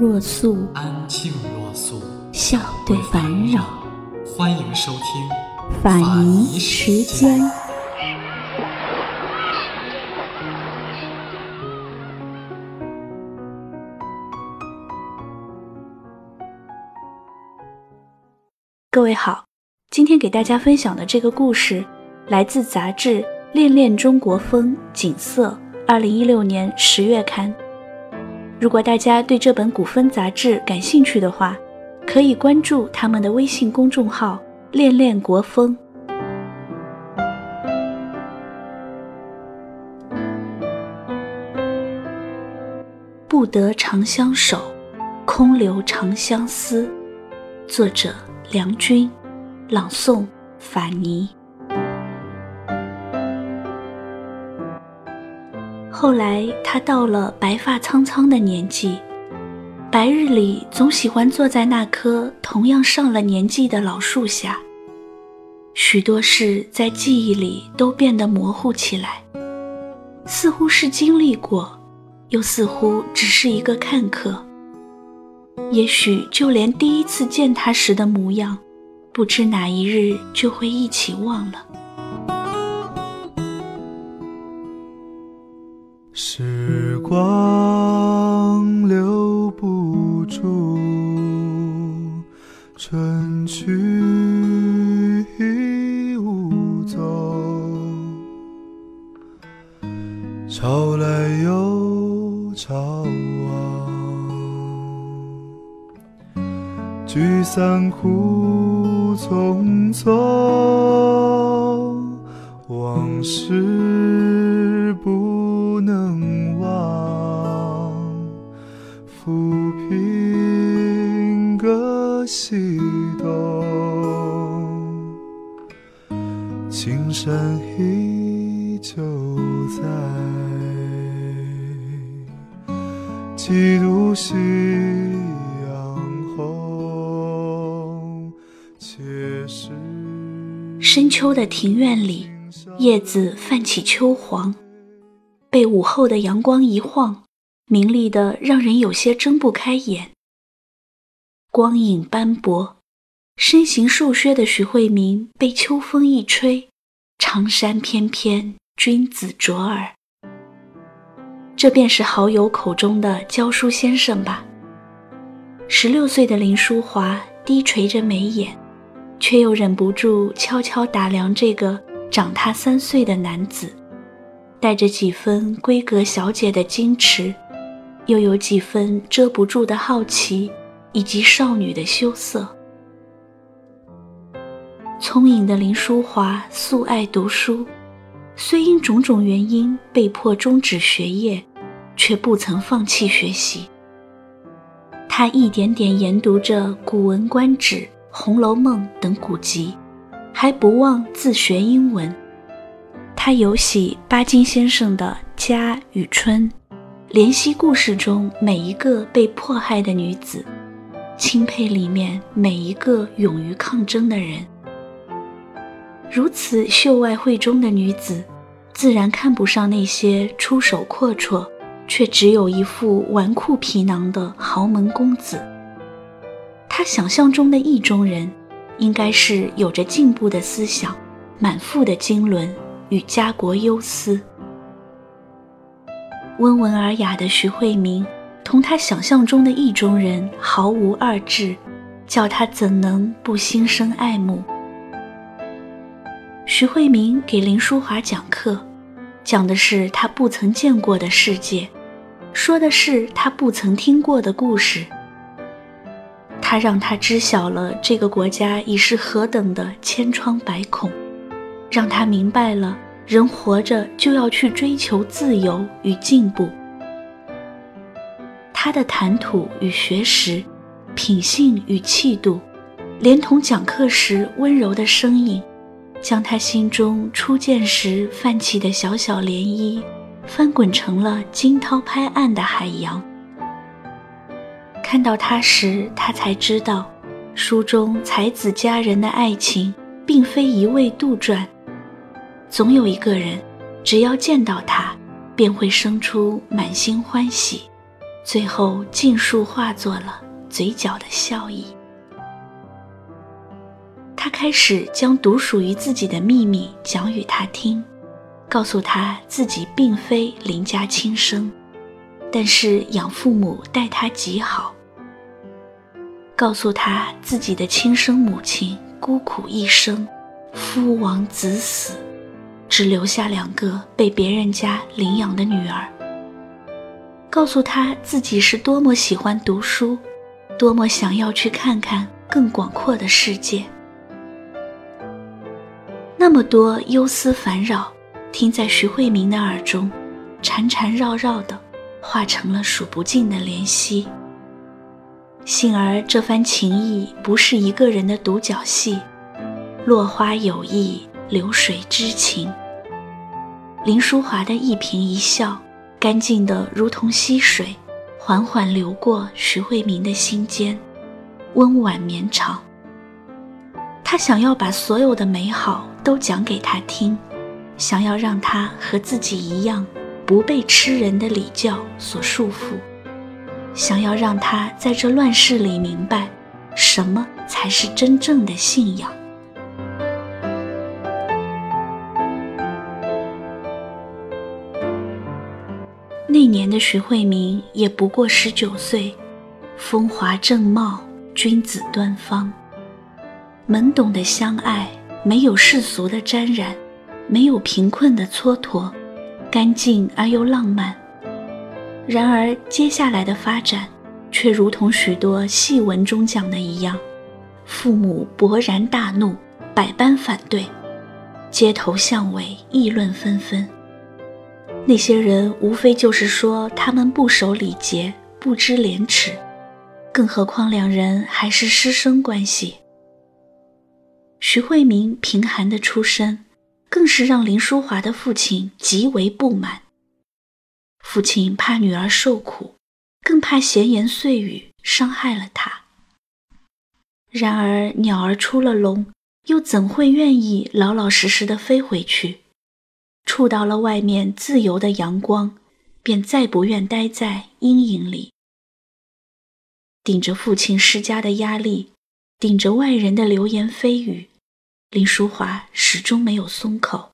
若素，安静若素，笑对烦扰。欢迎收听法尼时间。各位好，今天给大家分享的这个故事来自杂志《恋恋中国风·景色》，二零一六年十月刊。如果大家对这本古风杂志感兴趣的话，可以关注他们的微信公众号“恋恋国风”。不得长相守，空留长相思。作者。梁君，朗诵法尼。后来，他到了白发苍苍的年纪，白日里总喜欢坐在那棵同样上了年纪的老树下。许多事在记忆里都变得模糊起来，似乎是经历过，又似乎只是一个看客。也许就连第一次见他时的模样，不知哪一日就会一起忘了。时光留不住，春去已无踪，潮来又潮往。聚散苦匆匆，往事山依旧在，几度夕阳红。深秋的庭院里，叶子泛起秋黄，被午后的阳光一晃，明丽的让人有些睁不开眼。光影斑驳，身形瘦削的徐慧明被秋风一吹，长衫翩翩，君子卓尔。这便是好友口中的教书先生吧？十六岁的林淑华低垂着眉眼。却又忍不住悄悄打量这个长她三岁的男子，带着几分闺阁小姐的矜持，又有几分遮不住的好奇，以及少女的羞涩。聪颖的林淑华素爱读书，虽因种种原因被迫终止学业，却不曾放弃学习。她一点点研读着《古文观止》。《红楼梦》等古籍，还不忘自学英文。他尤喜巴金先生的《家与春》，怜惜故事中每一个被迫害的女子，钦佩里面每一个勇于抗争的人。如此秀外慧中的女子，自然看不上那些出手阔绰却只有一副纨绔皮囊的豪门公子。他想象中的意中人，应该是有着进步的思想、满腹的经纶与家国忧思。温文尔雅的徐慧明，同他想象中的意中人毫无二致，叫他怎能不心生爱慕？徐慧明给林淑华讲课，讲的是他不曾见过的世界，说的是他不曾听过的故事。他让他知晓了这个国家已是何等的千疮百孔，让他明白了人活着就要去追求自由与进步。他的谈吐与学识，品性与气度，连同讲课时温柔的声音，将他心中初见时泛起的小小涟漪，翻滚成了惊涛拍岸的海洋。看到他时，他才知道，书中才子佳人的爱情，并非一味杜撰。总有一个人，只要见到他，便会生出满心欢喜，最后尽数化作了嘴角的笑意。他开始将独属于自己的秘密讲与他听，告诉他自己并非邻家亲生，但是养父母待他极好。告诉他自己的亲生母亲孤苦一生，夫亡子死，只留下两个被别人家领养的女儿。告诉他自己是多么喜欢读书，多么想要去看看更广阔的世界。那么多忧思烦扰，听在徐慧明的耳中，缠缠绕绕的，化成了数不尽的怜惜。幸而这番情谊不是一个人的独角戏，落花有意，流水知情。林淑华的一颦一笑，干净的如同溪水，缓缓流过徐慧明的心间，温婉绵长。他想要把所有的美好都讲给他听，想要让他和自己一样，不被吃人的礼教所束缚。想要让他在这乱世里明白，什么才是真正的信仰。那年的徐慧明也不过十九岁，风华正茂，君子端方。懵懂的相爱，没有世俗的沾染，没有贫困的蹉跎，干净而又浪漫。然而，接下来的发展却如同许多戏文中讲的一样，父母勃然大怒，百般反对，街头巷尾议论纷纷。那些人无非就是说他们不守礼节，不知廉耻，更何况两人还是师生关系。徐慧明贫寒的出身，更是让林淑华的父亲极为不满。父亲怕女儿受苦，更怕闲言碎语伤害了她。然而鸟儿出了笼，又怎会愿意老老实实的飞回去？触到了外面自由的阳光，便再不愿待在阴影里。顶着父亲施加的压力，顶着外人的流言蜚语，林淑华始终没有松口。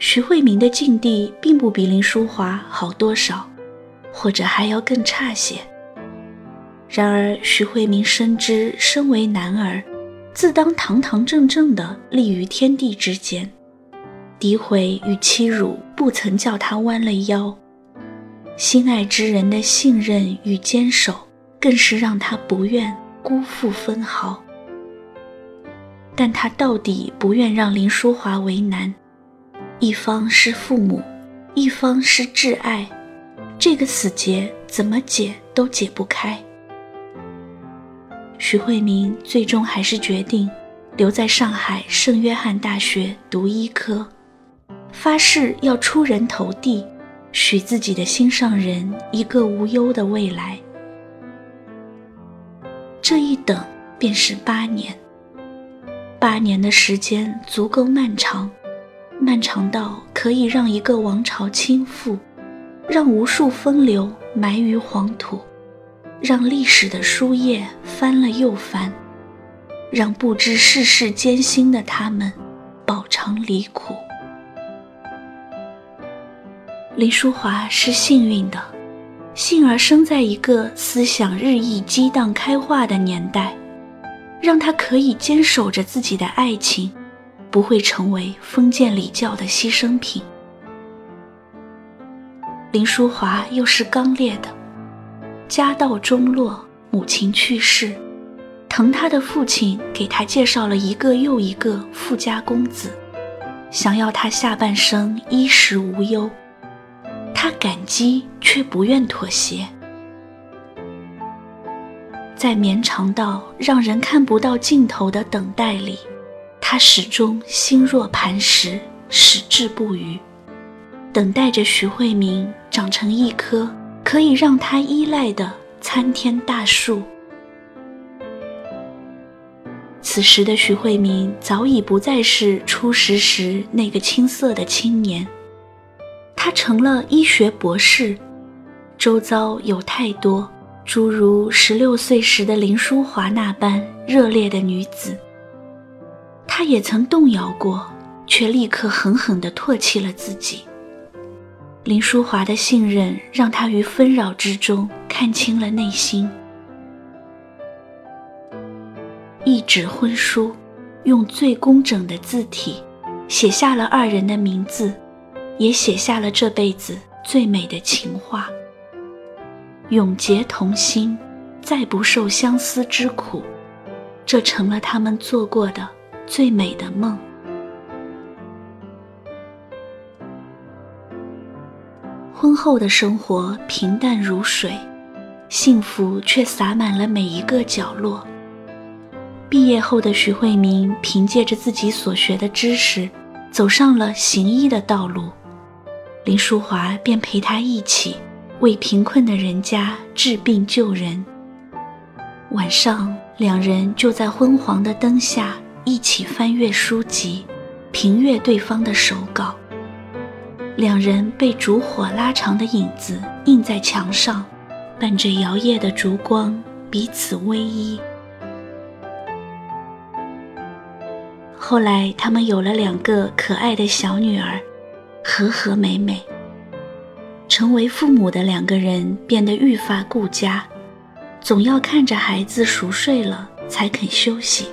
徐慧明的境地并不比林淑华好多少，或者还要更差些。然而徐慧明深知身为男儿，自当堂堂正正地立于天地之间，诋毁与欺辱不曾叫他弯了腰，心爱之人的信任与坚守，更是让他不愿辜负分毫。但他到底不愿让林淑华为难。一方是父母，一方是挚爱，这个死结怎么解都解不开。徐慧明最终还是决定留在上海圣约翰大学读医科，发誓要出人头地，许自己的心上人一个无忧的未来。这一等便是八年，八年的时间足够漫长。漫长到可以让一个王朝倾覆，让无数风流埋于黄土，让历史的书页翻了又翻，让不知世事艰辛的他们饱尝离苦。林淑华是幸运的，幸而生在一个思想日益激荡开化的年代，让他可以坚守着自己的爱情。不会成为封建礼教的牺牲品。林淑华又是刚烈的，家道中落，母亲去世，疼她的父亲给她介绍了一个又一个富家公子，想要她下半生衣食无忧。她感激却不愿妥协。在绵长到让人看不到尽头的等待里，他始终心若磐石，矢志不渝，等待着徐慧明长成一棵可以让他依赖的参天大树。此时的徐慧明早已不再是初识时那个青涩的青年，他成了医学博士，周遭有太多诸如十六岁时的林淑华那般热烈的女子。她也曾动摇过，却立刻狠狠地唾弃了自己。林淑华的信任让她于纷扰之中看清了内心。一纸婚书，用最工整的字体写下了二人的名字，也写下了这辈子最美的情话。永结同心，再不受相思之苦，这成了他们做过的最美的梦。婚后的生活平淡如水，幸福却洒满了每一个角落。毕业后的徐慧明凭借着自己所学的知识，走上了行医的道路。林淑华便陪他一起为贫困的人家治病救人。晚上，两人就在昏黄的灯下一起翻阅书籍，评阅对方的手稿。两人被烛火拉长的影子映在墙上，伴着摇曳的烛光，彼此偎依。后来，他们有了两个可爱的小女儿，和和美美。成为父母的两个人变得愈发顾家，总要看着孩子熟睡了才肯休息。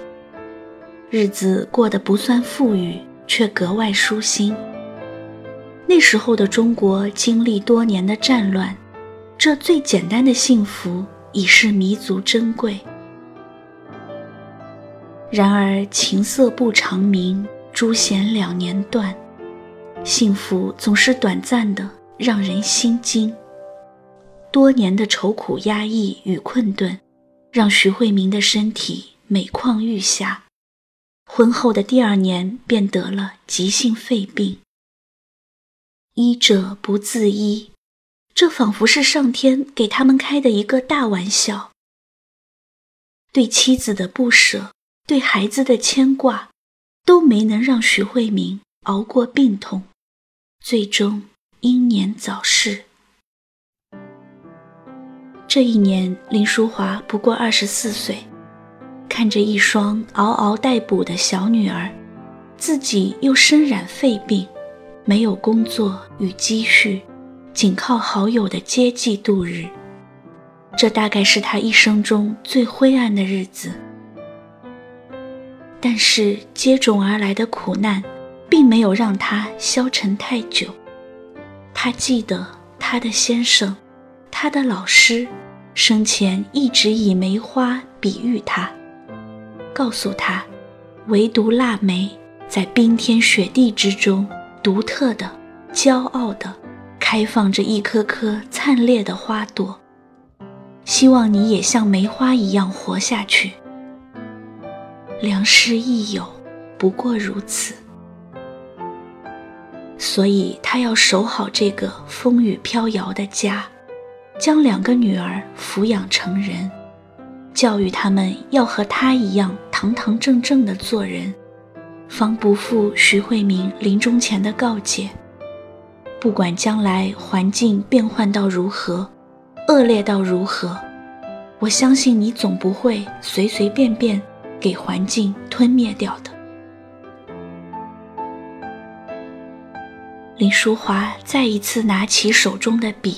日子过得不算富裕，却格外舒心。那时候的中国经历多年的战乱，这最简单的幸福已是弥足珍贵。然而琴瑟不长鸣，朱弦两年断。幸福总是短暂的，让人心惊。多年的愁苦压抑与困顿，让徐慧明的身体每况愈下。婚后的第二年便得了急性肺病。医者不自医，这仿佛是上天给他们开的一个大玩笑。对妻子的不舍。对孩子的牵挂，都没能让徐慧明熬过病痛，最终英年早逝。这一年，林淑华不过二十四岁，看着一双嗷嗷待哺的小女儿，自己又身染肺病，没有工作与积蓄，仅靠好友的接济度日，这大概是他一生中最灰暗的日子。但是接踵而来的苦难，并没有让他消沉太久。他记得他的先生，他的老师，生前一直以梅花比喻他，告诉他，唯独腊梅在冰天雪地之中，独特的、骄傲的，开放着一颗颗灿烈的花朵。希望你也像梅花一样活下去。良师益友，不过如此。所以他要守好这个风雨飘摇的家，将两个女儿抚养成人，教育他们要和他一样堂堂正正的做人，方不负徐慧明临终前的告诫：不管将来环境变换到如何，恶劣到如何，我相信你总不会随随便便。给环境吞灭掉的。林淑华再一次拿起手中的笔，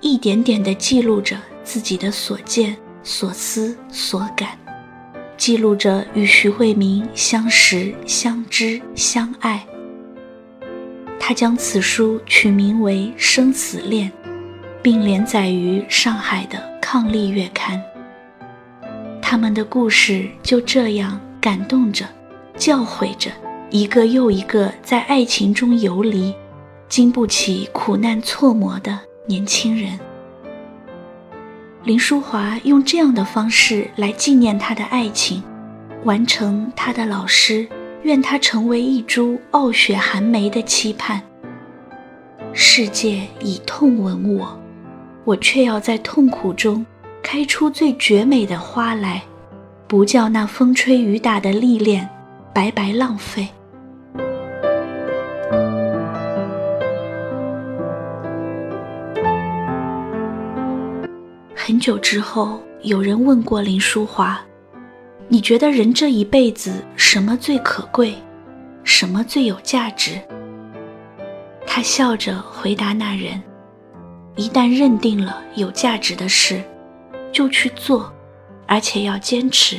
一点点地记录着自己的所见、所思、所感，记录着与徐慧明相识、相知、相爱。他将此书取名为《生死恋》，并连载于上海的《抗力月刊》。他们的故事就这样感动着、教诲着一个又一个在爱情中游离、经不起苦难挫磨的年轻人。林淑华用这样的方式来纪念他的爱情，完成他的老师愿他成为一株傲雪寒梅的期盼。世界以痛吻我，我却要在痛苦中开出最绝美的花来，不叫那风吹雨打的历练白白浪费。很久之后，有人问过林淑华：“你觉得人这一辈子什么最可贵，什么最有价值？”他笑着回答那人：“一旦认定了有价值的事，就去做，而且要坚持。”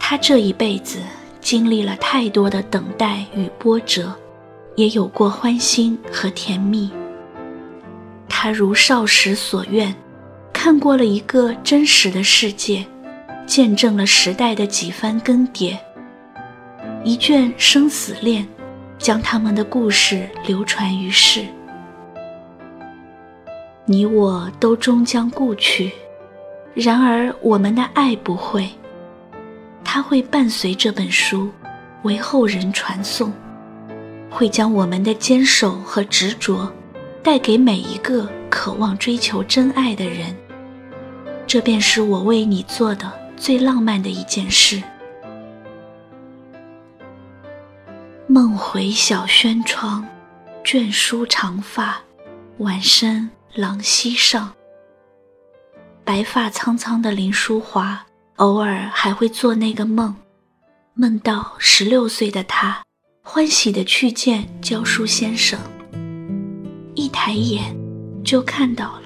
他这一辈子经历了太多的等待与波折，也有过欢欣和甜蜜。他如少时所愿，看过了一个真实的世界，见证了时代的几番更迭。一卷生死恋，将他们的故事流传于世。你我都终将故去，然而我们的爱不会，它会伴随这本书，为后人传颂，会将我们的坚守和执着。带给每一个渴望追求真爱的人，这便是我为你做的最浪漫的一件事。梦回小轩窗，卷舒长发，晚深廊西上。白发苍苍的林淑华，偶尔还会做那个梦，梦到十六岁的她，欢喜的去见教书先生。抬眼，就看到了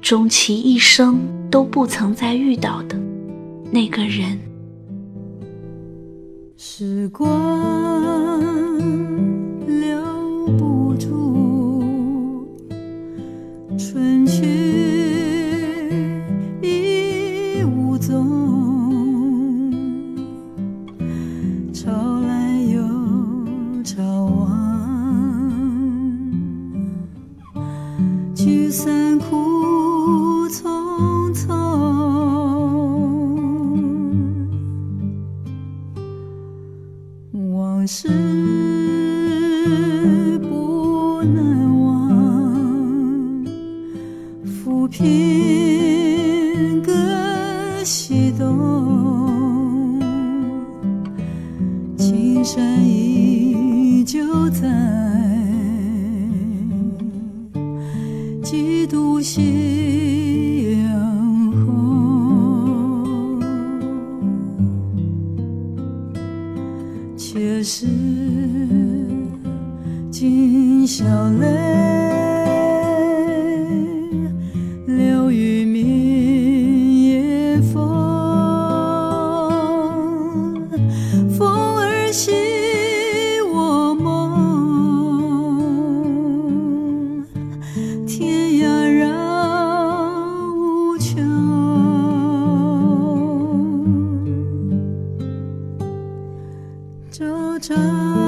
终其一生都不曾再遇到的那个人。时光几度夕着。